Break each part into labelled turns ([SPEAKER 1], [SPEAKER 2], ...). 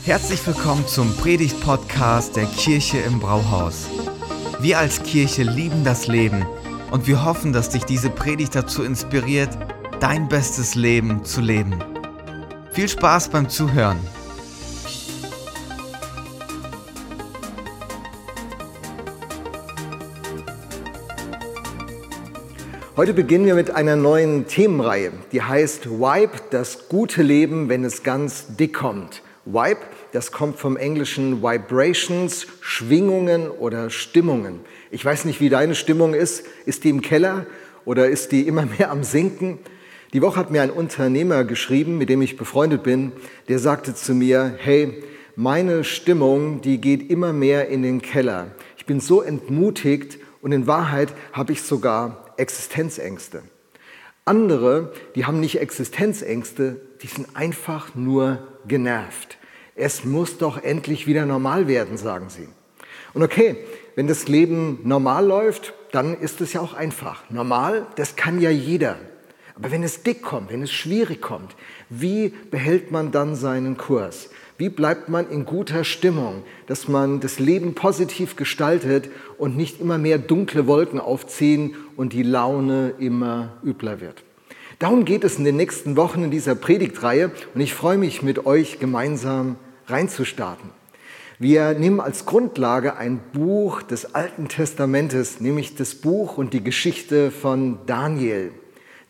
[SPEAKER 1] Herzlich willkommen zum Predigt-Podcast der Kirche im Brauhaus. Wir als Kirche lieben das Leben und wir hoffen, dass dich diese Predigt dazu inspiriert, dein bestes Leben zu leben. Viel Spaß beim Zuhören.
[SPEAKER 2] Heute beginnen wir mit einer neuen Themenreihe, die heißt Vibe, das gute Leben, wenn es ganz dick kommt. Vibe, das kommt vom englischen Vibrations, Schwingungen oder Stimmungen. Ich weiß nicht, wie deine Stimmung ist. Ist die im Keller oder ist die immer mehr am Sinken? Die Woche hat mir ein Unternehmer geschrieben, mit dem ich befreundet bin, der sagte zu mir, hey, meine Stimmung, die geht immer mehr in den Keller. Ich bin so entmutigt und in Wahrheit habe ich sogar Existenzängste. Andere, die haben nicht Existenzängste, die sind einfach nur genervt. Es muss doch endlich wieder normal werden, sagen sie. Und okay, wenn das Leben normal läuft, dann ist es ja auch einfach. Normal, das kann ja jeder. Aber wenn es dick kommt, wenn es schwierig kommt, wie behält man dann seinen Kurs? Wie bleibt man in guter Stimmung, dass man das Leben positiv gestaltet und nicht immer mehr dunkle Wolken aufziehen und die Laune immer übler wird? Darum geht es in den nächsten Wochen in dieser Predigtreihe und ich freue mich mit euch gemeinsam reinzustarten. Wir nehmen als Grundlage ein Buch des Alten Testamentes, nämlich das Buch und die Geschichte von Daniel.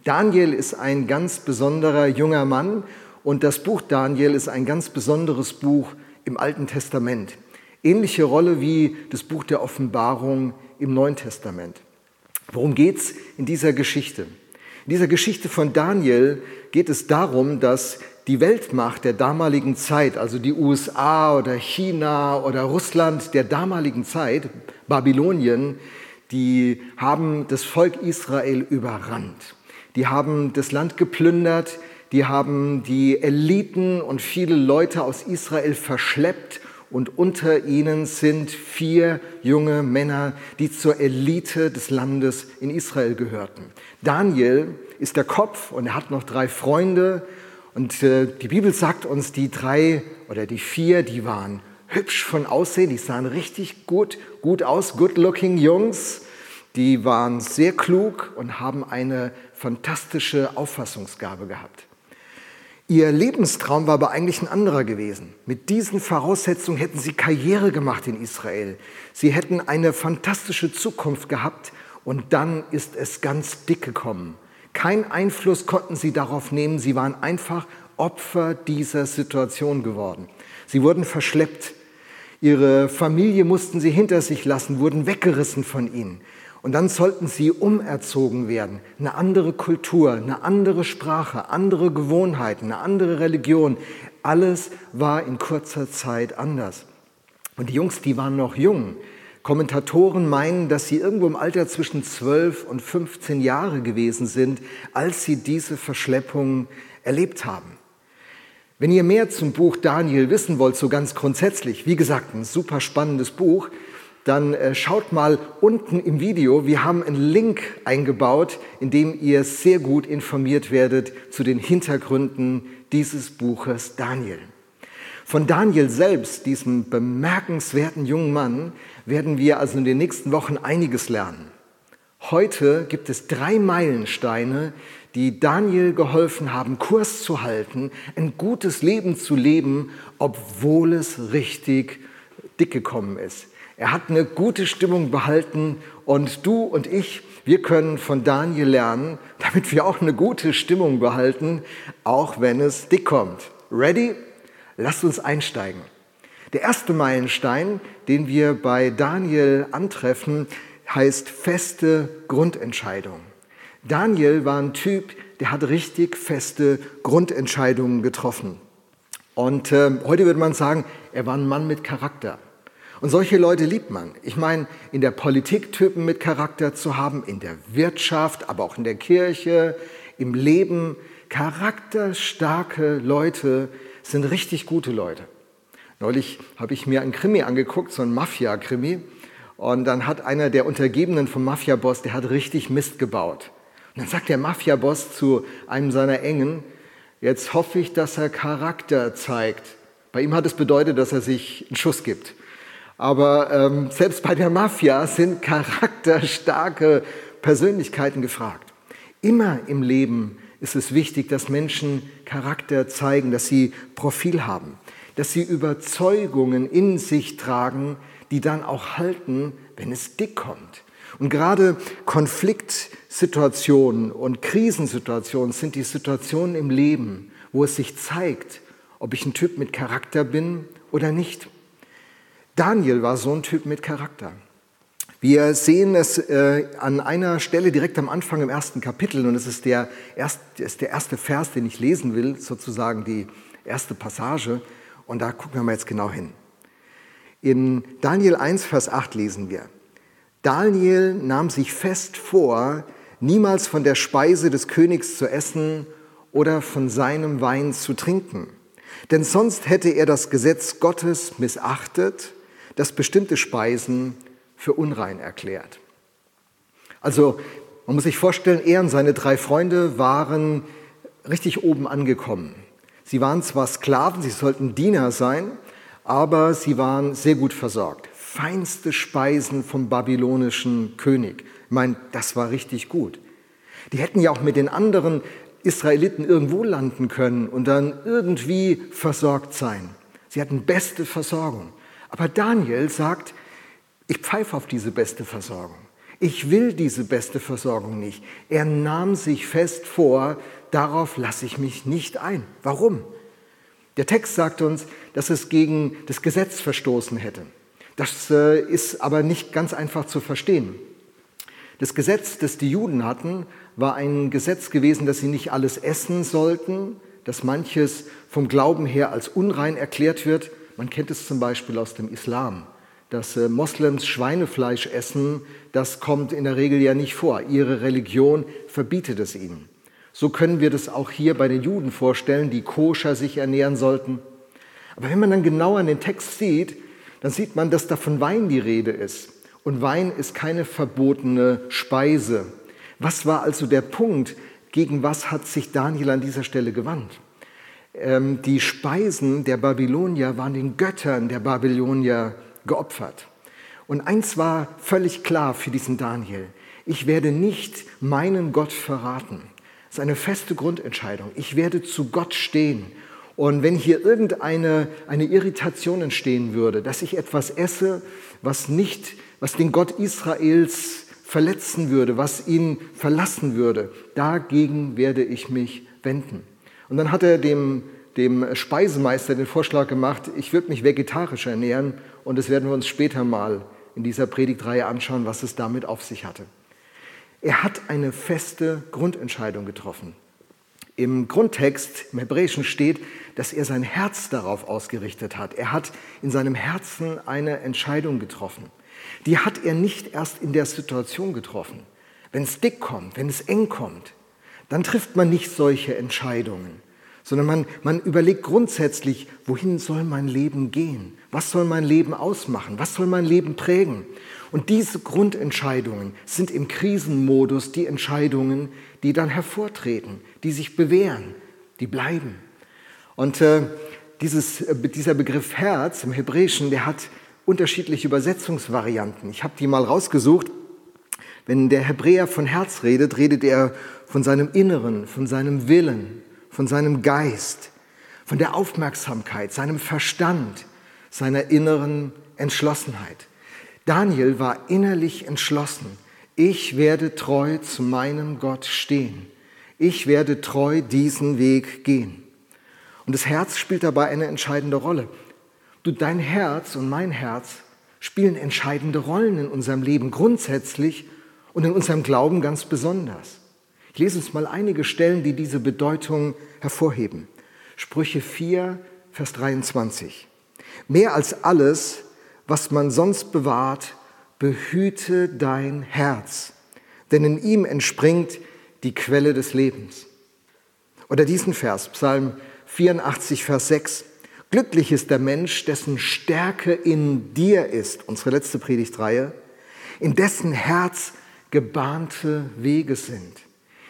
[SPEAKER 2] Daniel ist ein ganz besonderer junger Mann und das Buch Daniel ist ein ganz besonderes Buch im Alten Testament. Ähnliche Rolle wie das Buch der Offenbarung im Neuen Testament. Worum geht's in dieser Geschichte? In dieser Geschichte von Daniel geht es darum, dass die Weltmacht der damaligen Zeit, also die USA oder China oder Russland der damaligen Zeit, Babylonien, die haben das Volk Israel überrannt. Die haben das Land geplündert, die haben die Eliten und viele Leute aus Israel verschleppt und unter ihnen sind vier junge Männer, die zur Elite des Landes in Israel gehörten. Daniel ist der Kopf und er hat noch drei Freunde. Und äh, die Bibel sagt uns, die drei oder die vier, die waren hübsch von Aussehen, die sahen richtig gut, gut aus, good-looking Jungs. Die waren sehr klug und haben eine fantastische Auffassungsgabe gehabt. Ihr Lebenstraum war aber eigentlich ein anderer gewesen. Mit diesen Voraussetzungen hätten sie Karriere gemacht in Israel. Sie hätten eine fantastische Zukunft gehabt und dann ist es ganz dick gekommen. Kein Einfluss konnten sie darauf nehmen. Sie waren einfach Opfer dieser Situation geworden. Sie wurden verschleppt. Ihre Familie mussten sie hinter sich lassen, wurden weggerissen von ihnen. Und dann sollten sie umerzogen werden. Eine andere Kultur, eine andere Sprache, andere Gewohnheiten, eine andere Religion. Alles war in kurzer Zeit anders. Und die Jungs, die waren noch jung. Kommentatoren meinen, dass sie irgendwo im Alter zwischen 12 und 15 Jahre gewesen sind, als sie diese Verschleppung erlebt haben. Wenn ihr mehr zum Buch Daniel wissen wollt, so ganz grundsätzlich, wie gesagt, ein super spannendes Buch, dann äh, schaut mal unten im Video. Wir haben einen Link eingebaut, in dem ihr sehr gut informiert werdet zu den Hintergründen dieses Buches Daniel. Von Daniel selbst, diesem bemerkenswerten jungen Mann, werden wir also in den nächsten Wochen einiges lernen. Heute gibt es drei Meilensteine, die Daniel geholfen haben, Kurs zu halten, ein gutes Leben zu leben, obwohl es richtig dick gekommen ist. Er hat eine gute Stimmung behalten und du und ich, wir können von Daniel lernen, damit wir auch eine gute Stimmung behalten, auch wenn es dick kommt. Ready? Lasst uns einsteigen. Der erste Meilenstein, den wir bei Daniel antreffen, heißt feste Grundentscheidung. Daniel war ein Typ, der hat richtig feste Grundentscheidungen getroffen. Und äh, heute würde man sagen, er war ein Mann mit Charakter. Und solche Leute liebt man. Ich meine, in der Politik Typen mit Charakter zu haben, in der Wirtschaft, aber auch in der Kirche, im Leben. Charakterstarke Leute sind richtig gute Leute. Neulich habe ich mir einen Krimi angeguckt, so einen Mafia-Krimi. Und dann hat einer der Untergebenen vom Mafia-Boss, der hat richtig Mist gebaut. Und dann sagt der Mafia-Boss zu einem seiner Engen, jetzt hoffe ich, dass er Charakter zeigt, Bei ihm hat es bedeutet, dass er sich einen Schuss gibt. Aber ähm, selbst bei der Mafia sind charakterstarke Persönlichkeiten gefragt. Immer im Leben ist es wichtig, dass Menschen Charakter zeigen, dass sie Profil haben, dass sie Überzeugungen in sich tragen, die dann auch halten, wenn es dick kommt. Und gerade Konfliktsituationen und Krisensituationen sind die Situationen im Leben, wo es sich zeigt, ob ich ein Typ mit Charakter bin oder nicht. Daniel war so ein Typ mit Charakter. Wir sehen es äh, an einer Stelle direkt am Anfang im ersten Kapitel und es ist der, erst, ist der erste Vers, den ich lesen will, sozusagen die erste Passage und da gucken wir mal jetzt genau hin. In Daniel 1, Vers 8 lesen wir, Daniel nahm sich fest vor, niemals von der Speise des Königs zu essen oder von seinem Wein zu trinken. Denn sonst hätte er das Gesetz Gottes missachtet, das bestimmte Speisen für unrein erklärt. Also man muss sich vorstellen, er und seine drei Freunde waren richtig oben angekommen. Sie waren zwar Sklaven, sie sollten Diener sein, aber sie waren sehr gut versorgt. Feinste Speisen vom babylonischen König. Ich meine, das war richtig gut. Die hätten ja auch mit den anderen Israeliten irgendwo landen können und dann irgendwie versorgt sein. Sie hatten beste Versorgung. Aber Daniel sagt, ich pfeife auf diese beste Versorgung. Ich will diese beste Versorgung nicht. Er nahm sich fest vor, darauf lasse ich mich nicht ein. Warum? Der Text sagt uns, dass es gegen das Gesetz verstoßen hätte. Das äh, ist aber nicht ganz einfach zu verstehen. Das Gesetz, das die Juden hatten, war ein Gesetz gewesen, dass sie nicht alles essen sollten, dass manches vom Glauben her als unrein erklärt wird. Man kennt es zum Beispiel aus dem Islam dass äh, Moslems Schweinefleisch essen, das kommt in der Regel ja nicht vor. Ihre Religion verbietet es ihnen. So können wir das auch hier bei den Juden vorstellen, die koscher sich ernähren sollten. Aber wenn man dann genau an den Text sieht, dann sieht man, dass da von Wein die Rede ist. Und Wein ist keine verbotene Speise. Was war also der Punkt? Gegen was hat sich Daniel an dieser Stelle gewandt? Ähm, die Speisen der Babylonier waren den Göttern der Babylonier geopfert. Und eins war völlig klar für diesen Daniel. Ich werde nicht meinen Gott verraten. Das ist eine feste Grundentscheidung. Ich werde zu Gott stehen. Und wenn hier irgendeine eine Irritation entstehen würde, dass ich etwas esse, was nicht, was den Gott Israels verletzen würde, was ihn verlassen würde, dagegen werde ich mich wenden. Und dann hat er dem, dem Speisemeister den Vorschlag gemacht, ich würde mich vegetarisch ernähren und das werden wir uns später mal in dieser Predigtreihe anschauen, was es damit auf sich hatte. Er hat eine feste Grundentscheidung getroffen. Im Grundtext, im Hebräischen steht, dass er sein Herz darauf ausgerichtet hat. Er hat in seinem Herzen eine Entscheidung getroffen. Die hat er nicht erst in der Situation getroffen. Wenn es dick kommt, wenn es eng kommt, dann trifft man nicht solche Entscheidungen, sondern man, man überlegt grundsätzlich, wohin soll mein Leben gehen? Was soll mein Leben ausmachen? Was soll mein Leben prägen? Und diese Grundentscheidungen sind im Krisenmodus die Entscheidungen, die dann hervortreten, die sich bewähren, die bleiben. Und äh, dieses, äh, dieser Begriff Herz im Hebräischen, der hat unterschiedliche Übersetzungsvarianten. Ich habe die mal rausgesucht. Wenn der Hebräer von Herz redet, redet er von seinem Inneren, von seinem Willen, von seinem Geist, von der Aufmerksamkeit, seinem Verstand, seiner inneren Entschlossenheit. Daniel war innerlich entschlossen. Ich werde treu zu meinem Gott stehen. Ich werde treu diesen Weg gehen. Und das Herz spielt dabei eine entscheidende Rolle. Du, dein Herz und mein Herz spielen entscheidende Rollen in unserem Leben grundsätzlich und in unserem Glauben ganz besonders. Ich lese uns mal einige Stellen, die diese Bedeutung hervorheben. Sprüche 4, Vers 23. Mehr als alles, was man sonst bewahrt, behüte dein Herz, denn in ihm entspringt die Quelle des Lebens. Oder diesen Vers, Psalm 84, Vers 6. Glücklich ist der Mensch, dessen Stärke in dir ist, unsere letzte Predigtreihe, in dessen Herz gebahnte Wege sind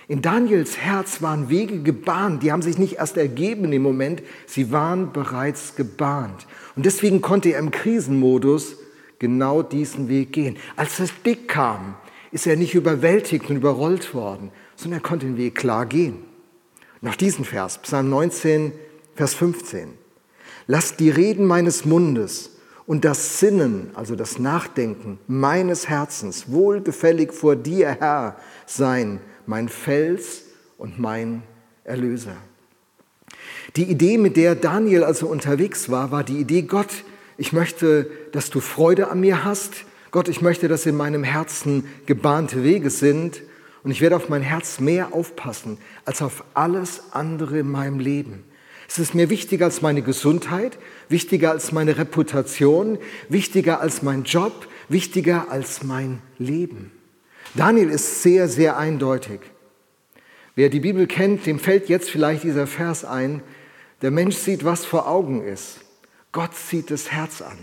[SPEAKER 2] In Daniels Herz waren Wege gebahnt, die haben sich nicht erst ergeben im Moment, sie waren bereits gebahnt. Und deswegen konnte er im Krisenmodus genau diesen Weg gehen. Als das Dick kam, ist er nicht überwältigt und überrollt worden, sondern er konnte den Weg klar gehen. Noch diesen Vers, Psalm 19, Vers 15. Lass die Reden meines Mundes und das Sinnen, also das Nachdenken meines Herzens wohlgefällig vor dir, Herr, sein, mein Fels und mein Erlöser. Die Idee, mit der Daniel also unterwegs war, war die Idee, Gott, ich möchte, dass du Freude an mir hast. Gott, ich möchte, dass in meinem Herzen gebahnte Wege sind. Und ich werde auf mein Herz mehr aufpassen als auf alles andere in meinem Leben. Es ist mir wichtiger als meine Gesundheit, wichtiger als meine Reputation, wichtiger als mein Job, wichtiger als mein Leben. Daniel ist sehr, sehr eindeutig. Wer die Bibel kennt, dem fällt jetzt vielleicht dieser Vers ein. Der Mensch sieht, was vor Augen ist. Gott sieht das Herz an.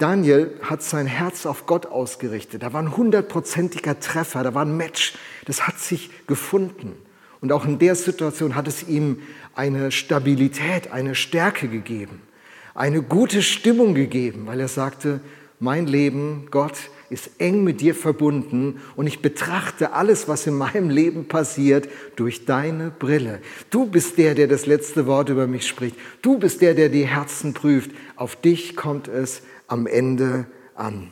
[SPEAKER 2] Daniel hat sein Herz auf Gott ausgerichtet. Da war ein hundertprozentiger Treffer, da war ein Match. Das hat sich gefunden. Und auch in der Situation hat es ihm eine Stabilität, eine Stärke gegeben, eine gute Stimmung gegeben, weil er sagte, mein Leben, Gott, ist eng mit dir verbunden und ich betrachte alles, was in meinem Leben passiert, durch deine Brille. Du bist der, der das letzte Wort über mich spricht. Du bist der, der die Herzen prüft. Auf dich kommt es am Ende an.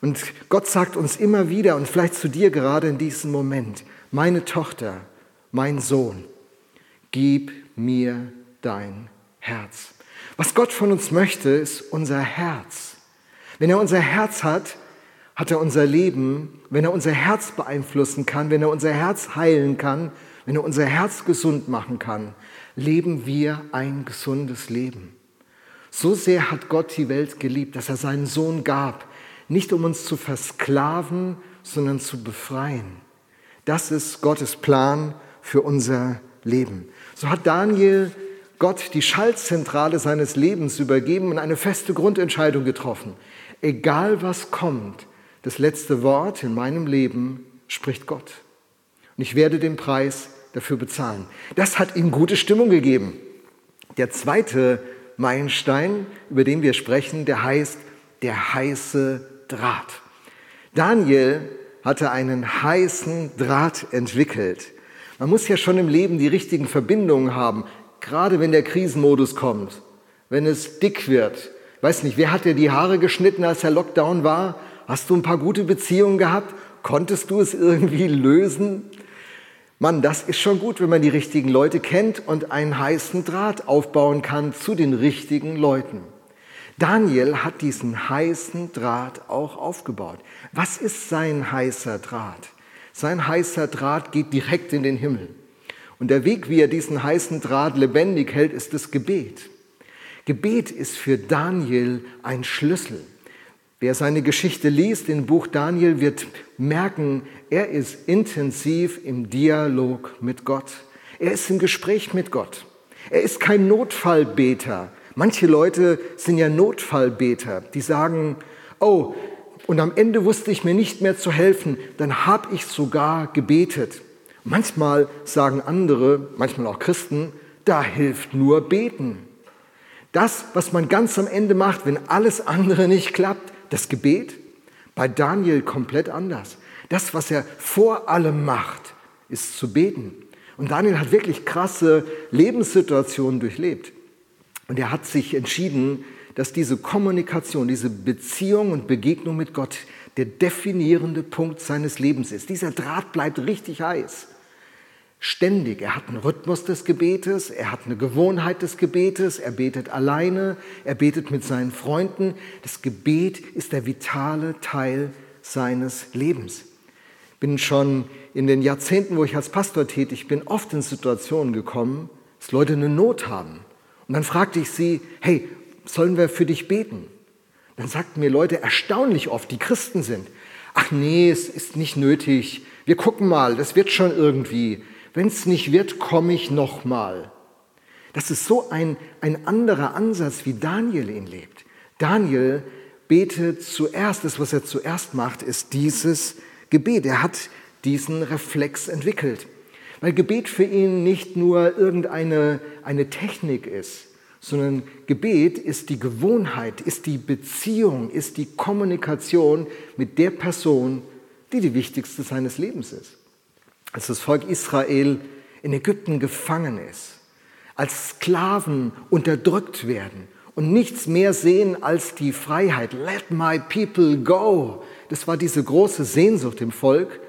[SPEAKER 2] Und Gott sagt uns immer wieder und vielleicht zu dir gerade in diesem Moment, meine Tochter, mein Sohn, gib mir dein Herz. Was Gott von uns möchte, ist unser Herz. Wenn er unser Herz hat, hat er unser Leben, wenn er unser Herz beeinflussen kann, wenn er unser Herz heilen kann, wenn er unser Herz gesund machen kann, leben wir ein gesundes Leben. So sehr hat Gott die Welt geliebt, dass er seinen Sohn gab, nicht um uns zu versklaven, sondern zu befreien. Das ist Gottes Plan für unser Leben. So hat Daniel Gott die Schaltzentrale seines Lebens übergeben und eine feste Grundentscheidung getroffen. Egal was kommt, das letzte Wort in meinem Leben spricht Gott. Und ich werde den Preis dafür bezahlen. Das hat ihm gute Stimmung gegeben. Der zweite Meilenstein, über den wir sprechen, der heißt der heiße Draht. Daniel hatte einen heißen Draht entwickelt. Man muss ja schon im Leben die richtigen Verbindungen haben, gerade wenn der Krisenmodus kommt, wenn es dick wird. Weiß nicht, wer hat dir die Haare geschnitten, als der Lockdown war? Hast du ein paar gute Beziehungen gehabt? Konntest du es irgendwie lösen? Mann, das ist schon gut, wenn man die richtigen Leute kennt und einen heißen Draht aufbauen kann zu den richtigen Leuten. Daniel hat diesen heißen Draht auch aufgebaut. Was ist sein heißer Draht? Sein heißer Draht geht direkt in den Himmel. Und der Weg, wie er diesen heißen Draht lebendig hält, ist das Gebet. Gebet ist für Daniel ein Schlüssel. Wer seine Geschichte liest im Buch Daniel, wird merken, er ist intensiv im Dialog mit Gott. Er ist im Gespräch mit Gott. Er ist kein Notfallbeter. Manche Leute sind ja Notfallbeter, die sagen, oh, und am Ende wusste ich mir nicht mehr zu helfen, dann habe ich sogar gebetet. Manchmal sagen andere, manchmal auch Christen, da hilft nur beten. Das, was man ganz am Ende macht, wenn alles andere nicht klappt, das Gebet bei Daniel komplett anders. Das, was er vor allem macht, ist zu beten. Und Daniel hat wirklich krasse Lebenssituationen durchlebt. Und er hat sich entschieden, dass diese Kommunikation, diese Beziehung und Begegnung mit Gott der definierende Punkt seines Lebens ist. Dieser Draht bleibt richtig heiß ständig. Er hat einen Rhythmus des Gebetes, er hat eine Gewohnheit des Gebetes, er betet alleine, er betet mit seinen Freunden. Das Gebet ist der vitale Teil seines Lebens. Ich bin schon in den Jahrzehnten, wo ich als Pastor tätig bin, oft in Situationen gekommen, dass Leute eine Not haben. Und dann fragte ich sie, hey, sollen wir für dich beten? Dann sagten mir Leute erstaunlich oft, die Christen sind, ach nee, es ist nicht nötig, wir gucken mal, das wird schon irgendwie wenn es nicht wird, komme ich nochmal. Das ist so ein, ein anderer Ansatz, wie Daniel ihn lebt. Daniel betet zuerst, das, was er zuerst macht, ist dieses Gebet. Er hat diesen Reflex entwickelt. Weil Gebet für ihn nicht nur irgendeine eine Technik ist, sondern Gebet ist die Gewohnheit, ist die Beziehung, ist die Kommunikation mit der Person, die die wichtigste seines Lebens ist. Als das Volk Israel in Ägypten gefangen ist, als Sklaven unterdrückt werden und nichts mehr sehen als die Freiheit. Let my people go. Das war diese große Sehnsucht im Volk.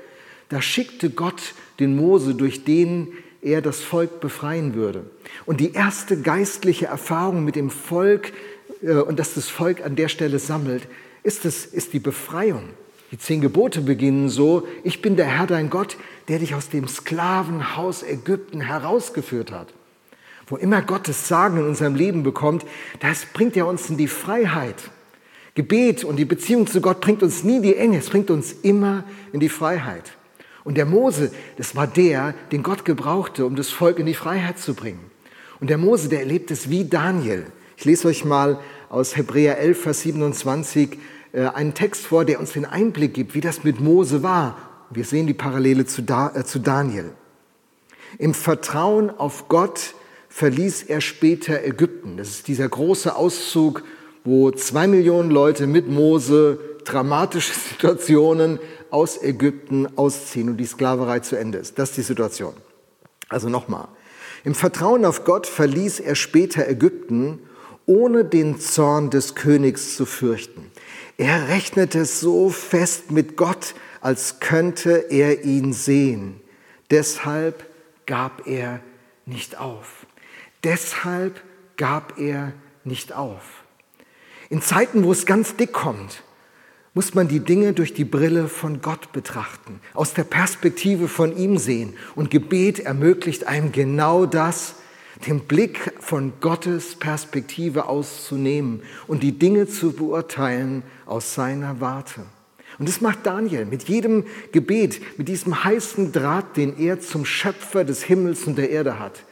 [SPEAKER 2] Da schickte Gott den Mose, durch den er das Volk befreien würde. Und die erste geistliche Erfahrung mit dem Volk äh, und dass das Volk an der Stelle sammelt, ist, es, ist die Befreiung. Die zehn Gebote beginnen so, ich bin der Herr dein Gott, der dich aus dem Sklavenhaus Ägypten herausgeführt hat. Wo immer Gottes Sagen in unserem Leben bekommt, das bringt er uns in die Freiheit. Gebet und die Beziehung zu Gott bringt uns nie die Enge, es bringt uns immer in die Freiheit. Und der Mose, das war der, den Gott gebrauchte, um das Volk in die Freiheit zu bringen. Und der Mose, der erlebt es wie Daniel. Ich lese euch mal aus Hebräer 11, Vers 27 äh, einen Text vor, der uns den Einblick gibt, wie das mit Mose war. Wir sehen die Parallele zu, da, äh, zu Daniel. Im Vertrauen auf Gott verließ er später Ägypten. Das ist dieser große Auszug, wo zwei Millionen Leute mit Mose dramatische Situationen aus Ägypten ausziehen und die Sklaverei zu Ende ist. Das ist die Situation. Also nochmal. Im Vertrauen auf Gott verließ er später Ägypten, ohne den Zorn des Königs zu fürchten. Er rechnete so fest mit Gott, als könnte er ihn sehen. Deshalb gab er nicht auf. Deshalb gab er nicht auf. In Zeiten, wo es ganz dick kommt, muss man die Dinge durch die Brille von Gott betrachten, aus der Perspektive von ihm sehen. Und Gebet ermöglicht einem genau das, den Blick von Gottes Perspektive auszunehmen und die Dinge zu beurteilen aus seiner Warte. Und das macht Daniel mit jedem Gebet, mit diesem heißen Draht, den er zum Schöpfer des Himmels und der Erde hat,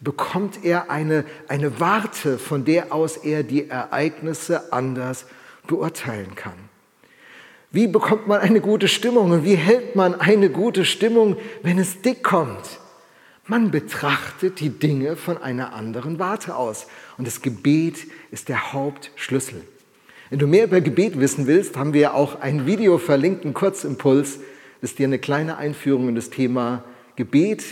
[SPEAKER 2] bekommt er eine, eine Warte, von der aus er die Ereignisse anders beurteilen kann. Wie bekommt man eine gute Stimmung und wie hält man eine gute Stimmung, wenn es dick kommt? Man betrachtet die Dinge von einer anderen Warte aus. Und das Gebet ist der Hauptschlüssel. Wenn du mehr über Gebet wissen willst, haben wir auch ein Video verlinkt, einen Kurzimpuls, das dir eine kleine Einführung in das Thema Gebet,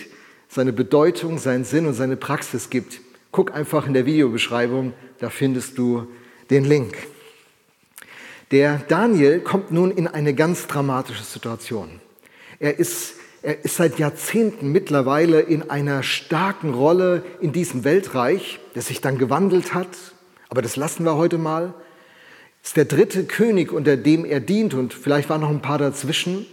[SPEAKER 2] seine Bedeutung, seinen Sinn und seine Praxis gibt. Guck einfach in der Videobeschreibung, da findest du den Link. Der Daniel kommt nun in eine ganz dramatische Situation. Er ist, er ist seit Jahrzehnten mittlerweile in einer starken Rolle in diesem Weltreich, das sich dann gewandelt hat. Aber das lassen wir heute mal. Ist der dritte König, unter dem er dient und vielleicht waren noch ein paar dazwischen.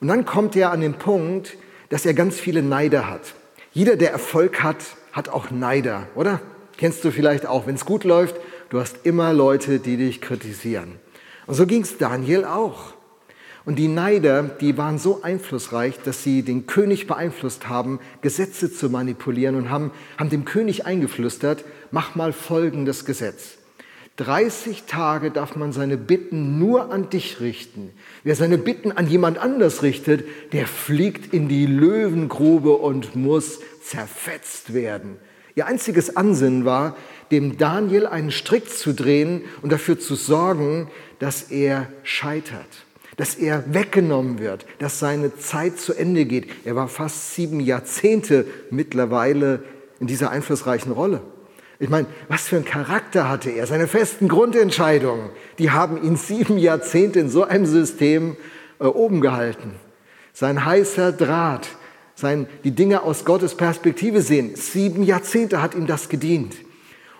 [SPEAKER 2] Und dann kommt er an den Punkt, dass er ganz viele Neider hat. Jeder, der Erfolg hat, hat auch Neider, oder? Kennst du vielleicht auch, wenn es gut läuft, Du hast immer Leute, die dich kritisieren. Und so ging es Daniel auch. Und die Neider, die waren so einflussreich, dass sie den König beeinflusst haben, Gesetze zu manipulieren und haben, haben dem König eingeflüstert, mach mal folgendes Gesetz. 30 Tage darf man seine Bitten nur an dich richten. Wer seine Bitten an jemand anders richtet, der fliegt in die Löwengrube und muss zerfetzt werden. Ihr einziges Ansinnen war, dem Daniel einen Strick zu drehen und dafür zu sorgen, dass er scheitert, dass er weggenommen wird, dass seine Zeit zu Ende geht. Er war fast sieben Jahrzehnte mittlerweile in dieser einflussreichen Rolle. Ich meine, was für ein Charakter hatte er? Seine festen Grundentscheidungen, die haben ihn sieben Jahrzehnte in so einem System äh, oben gehalten. Sein heißer Draht, sein, die Dinge aus Gottes Perspektive sehen. Sieben Jahrzehnte hat ihm das gedient.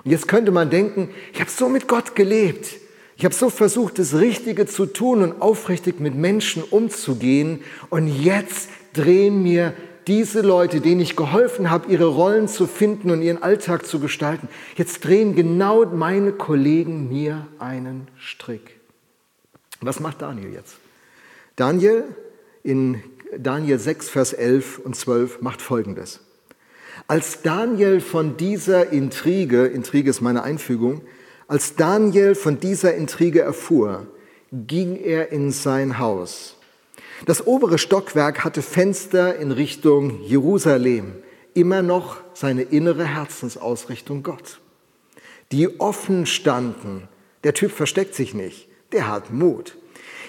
[SPEAKER 2] Und jetzt könnte man denken, ich habe so mit Gott gelebt. Ich habe so versucht, das Richtige zu tun und aufrichtig mit Menschen umzugehen. Und jetzt drehen mir diese Leute, denen ich geholfen habe, ihre Rollen zu finden und ihren Alltag zu gestalten, jetzt drehen genau meine Kollegen mir einen Strick. Was macht Daniel jetzt? Daniel in Daniel 6, Vers 11 und 12 macht Folgendes. Als Daniel von dieser Intrige, Intrige ist meine Einfügung, als Daniel von dieser Intrige erfuhr, ging er in sein Haus. Das obere Stockwerk hatte Fenster in Richtung Jerusalem, immer noch seine innere Herzensausrichtung Gott, die offen standen. Der Typ versteckt sich nicht, der hat Mut.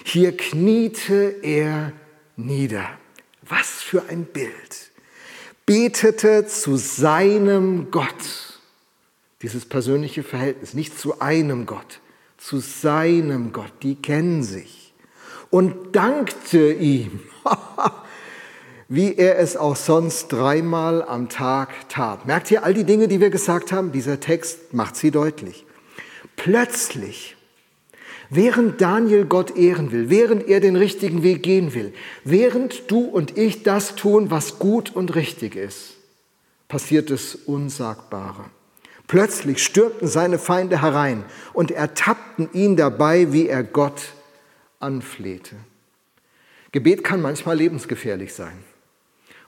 [SPEAKER 2] Hier kniete er nieder. Was für ein Bild. Betete zu seinem Gott. Dieses persönliche Verhältnis, nicht zu einem Gott, zu seinem Gott, die kennen sich. Und dankte ihm, wie er es auch sonst dreimal am Tag tat. Merkt ihr all die Dinge, die wir gesagt haben? Dieser Text macht sie deutlich. Plötzlich Während Daniel Gott ehren will, während er den richtigen Weg gehen will, während du und ich das tun, was gut und richtig ist, passiert das Unsagbare. Plötzlich stürmten seine Feinde herein und ertappten ihn dabei, wie er Gott anflehte. Gebet kann manchmal lebensgefährlich sein.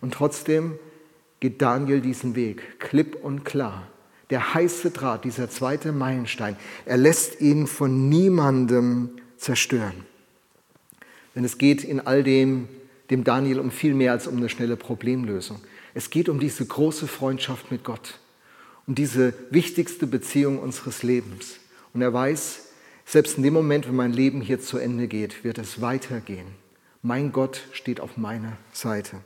[SPEAKER 2] Und trotzdem geht Daniel diesen Weg, klipp und klar der heiße Draht, dieser zweite Meilenstein, er lässt ihn von niemandem zerstören. Denn es geht in all dem, dem Daniel um viel mehr als um eine schnelle Problemlösung. Es geht um diese große Freundschaft mit Gott, um diese wichtigste Beziehung unseres Lebens. Und er weiß, selbst in dem Moment, wenn mein Leben hier zu Ende geht, wird es weitergehen. Mein Gott steht auf meiner Seite.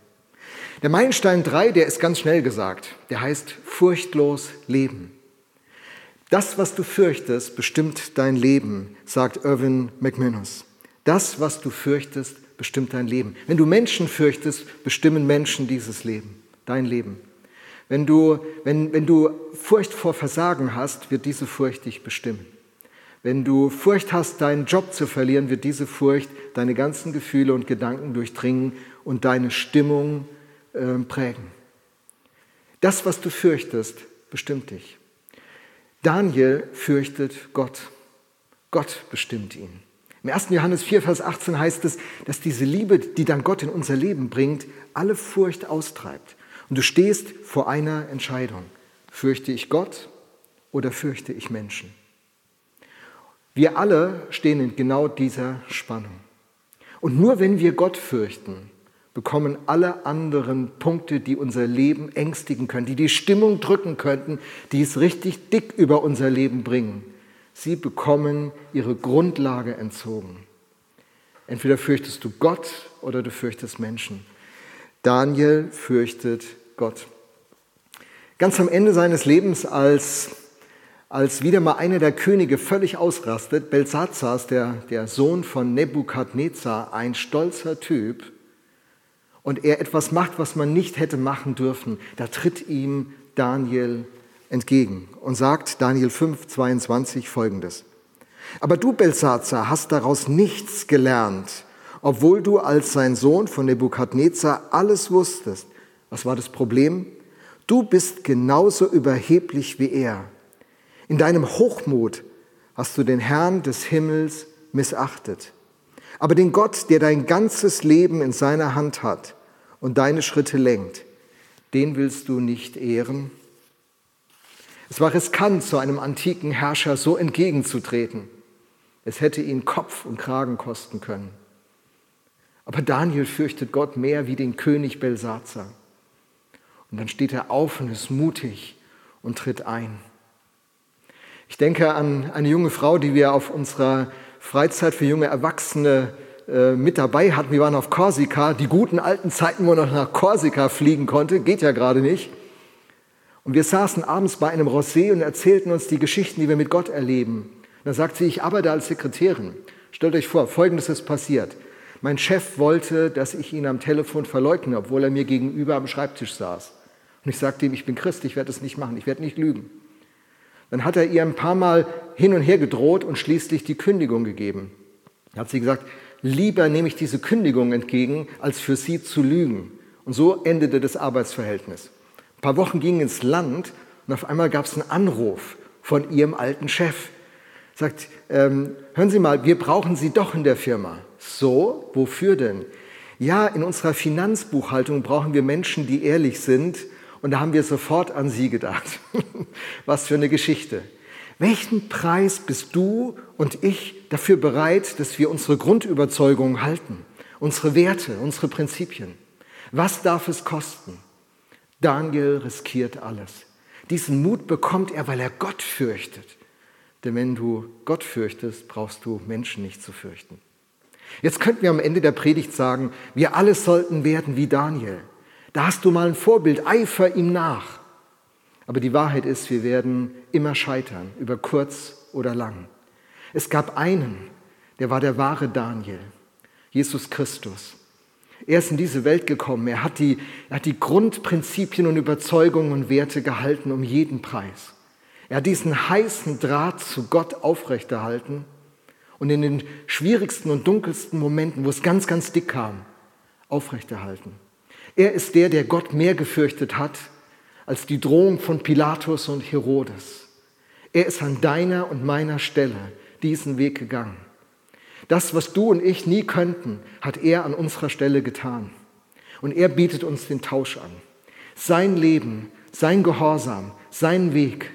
[SPEAKER 2] Der Meilenstein 3, der ist ganz schnell gesagt. Der heißt furchtlos leben. Das, was du fürchtest, bestimmt dein Leben, sagt Irvin McManus. Das, was du fürchtest, bestimmt dein Leben. Wenn du Menschen fürchtest, bestimmen Menschen dieses Leben, dein Leben. Wenn du, wenn, wenn du Furcht vor Versagen hast, wird diese Furcht dich bestimmen. Wenn du Furcht hast, deinen Job zu verlieren, wird diese Furcht deine ganzen Gefühle und Gedanken durchdringen und deine Stimmung äh, prägen. Das, was du fürchtest, bestimmt dich. Daniel fürchtet Gott. Gott bestimmt ihn. Im 1. Johannes 4, Vers 18 heißt es, dass diese Liebe, die dann Gott in unser Leben bringt, alle Furcht austreibt. Und du stehst vor einer Entscheidung. Fürchte ich Gott oder fürchte ich Menschen? Wir alle stehen in genau dieser Spannung. Und nur wenn wir Gott fürchten, bekommen alle anderen Punkte, die unser Leben ängstigen können, die die Stimmung drücken könnten, die es richtig dick über unser Leben bringen. Sie bekommen ihre Grundlage entzogen. Entweder fürchtest du Gott oder du fürchtest Menschen. Daniel fürchtet Gott. Ganz am Ende seines Lebens, als, als wieder mal einer der Könige völlig ausrastet, Belsazar, der, der Sohn von Nebukadnezar, ein stolzer Typ, und er etwas macht, was man nicht hätte machen dürfen, da tritt ihm Daniel entgegen und sagt Daniel 5, 22 folgendes. Aber du, Belsazar, hast daraus nichts gelernt, obwohl du als sein Sohn von Nebukadnezar alles wusstest. Was war das Problem? Du bist genauso überheblich wie er. In deinem Hochmut hast du den Herrn des Himmels missachtet. Aber den Gott, der dein ganzes Leben in seiner Hand hat und deine Schritte lenkt, den willst du nicht ehren? Es war riskant, so einem antiken Herrscher so entgegenzutreten. Es hätte ihn Kopf und Kragen kosten können. Aber Daniel fürchtet Gott mehr wie den König Belsazar. Und dann steht er auf und ist mutig und tritt ein. Ich denke an eine junge Frau, die wir auf unserer Freizeit für junge Erwachsene äh, mit dabei hatten. Wir waren auf Korsika, die guten alten Zeiten, wo man noch nach Korsika fliegen konnte, geht ja gerade nicht. Und wir saßen abends bei einem Rosé und erzählten uns die Geschichten, die wir mit Gott erleben. Und dann sagt sie, ich arbeite als Sekretärin. Stellt euch vor, Folgendes ist passiert. Mein Chef wollte, dass ich ihn am Telefon verleugne, obwohl er mir gegenüber am Schreibtisch saß. Und ich sagte ihm, ich bin Christ, ich werde es nicht machen, ich werde nicht lügen. Dann hat er ihr ein paar Mal hin und her gedroht und schließlich die Kündigung gegeben. Da hat sie gesagt, lieber nehme ich diese Kündigung entgegen, als für sie zu lügen. Und so endete das Arbeitsverhältnis. Ein paar Wochen gingen ins Land und auf einmal gab es einen Anruf von ihrem alten Chef. Sagt, ähm, hören Sie mal, wir brauchen Sie doch in der Firma. So, wofür denn? Ja, in unserer Finanzbuchhaltung brauchen wir Menschen, die ehrlich sind. Und da haben wir sofort an Sie gedacht. Was für eine Geschichte. Welchen Preis bist du und ich dafür bereit, dass wir unsere Grundüberzeugung halten, unsere Werte, unsere Prinzipien. Was darf es kosten? Daniel riskiert alles. Diesen Mut bekommt er, weil er Gott fürchtet. Denn wenn du Gott fürchtest, brauchst du Menschen nicht zu fürchten. Jetzt könnten wir am Ende der Predigt sagen, wir alle sollten werden wie Daniel. Da hast du mal ein Vorbild, eifer ihm nach. Aber die Wahrheit ist, wir werden immer scheitern, über kurz oder lang. Es gab einen, der war der wahre Daniel, Jesus Christus. Er ist in diese Welt gekommen, er hat die, er hat die Grundprinzipien und Überzeugungen und Werte gehalten um jeden Preis. Er hat diesen heißen Draht zu Gott aufrechterhalten und in den schwierigsten und dunkelsten Momenten, wo es ganz, ganz dick kam, aufrechterhalten. Er ist der, der Gott mehr gefürchtet hat als die Drohung von Pilatus und Herodes. Er ist an deiner und meiner Stelle diesen Weg gegangen. Das, was du und ich nie könnten, hat er an unserer Stelle getan. Und er bietet uns den Tausch an. Sein Leben, sein Gehorsam, sein Weg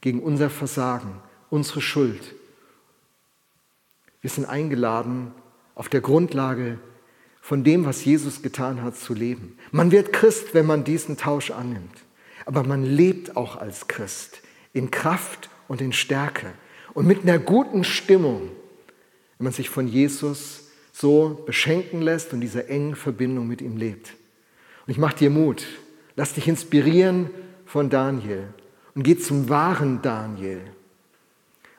[SPEAKER 2] gegen unser Versagen, unsere Schuld. Wir sind eingeladen, auf der Grundlage von dem, was Jesus getan hat, zu leben. Man wird Christ, wenn man diesen Tausch annimmt aber man lebt auch als Christ in Kraft und in Stärke und mit einer guten Stimmung, wenn man sich von Jesus so beschenken lässt und diese engen Verbindung mit ihm lebt. Und ich mache dir Mut, lass dich inspirieren von Daniel und geh zum wahren Daniel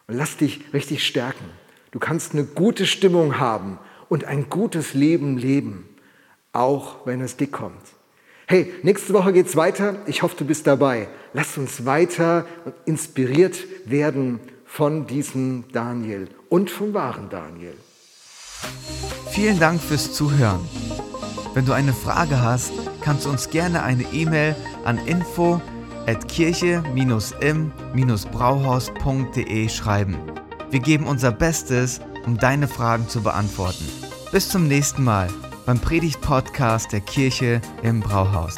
[SPEAKER 2] und lass dich richtig stärken. Du kannst eine gute Stimmung haben und ein gutes Leben leben, auch wenn es dick kommt. Hey, nächste Woche geht's weiter. Ich hoffe, du bist dabei. Lass uns weiter inspiriert werden von diesem Daniel und vom wahren Daniel.
[SPEAKER 1] Vielen Dank fürs Zuhören. Wenn du eine Frage hast, kannst du uns gerne eine E-Mail an info at kirche-im-brauhaus.de schreiben. Wir geben unser Bestes, um deine Fragen zu beantworten. Bis zum nächsten Mal beim Predigt-Podcast der Kirche im Brauhaus.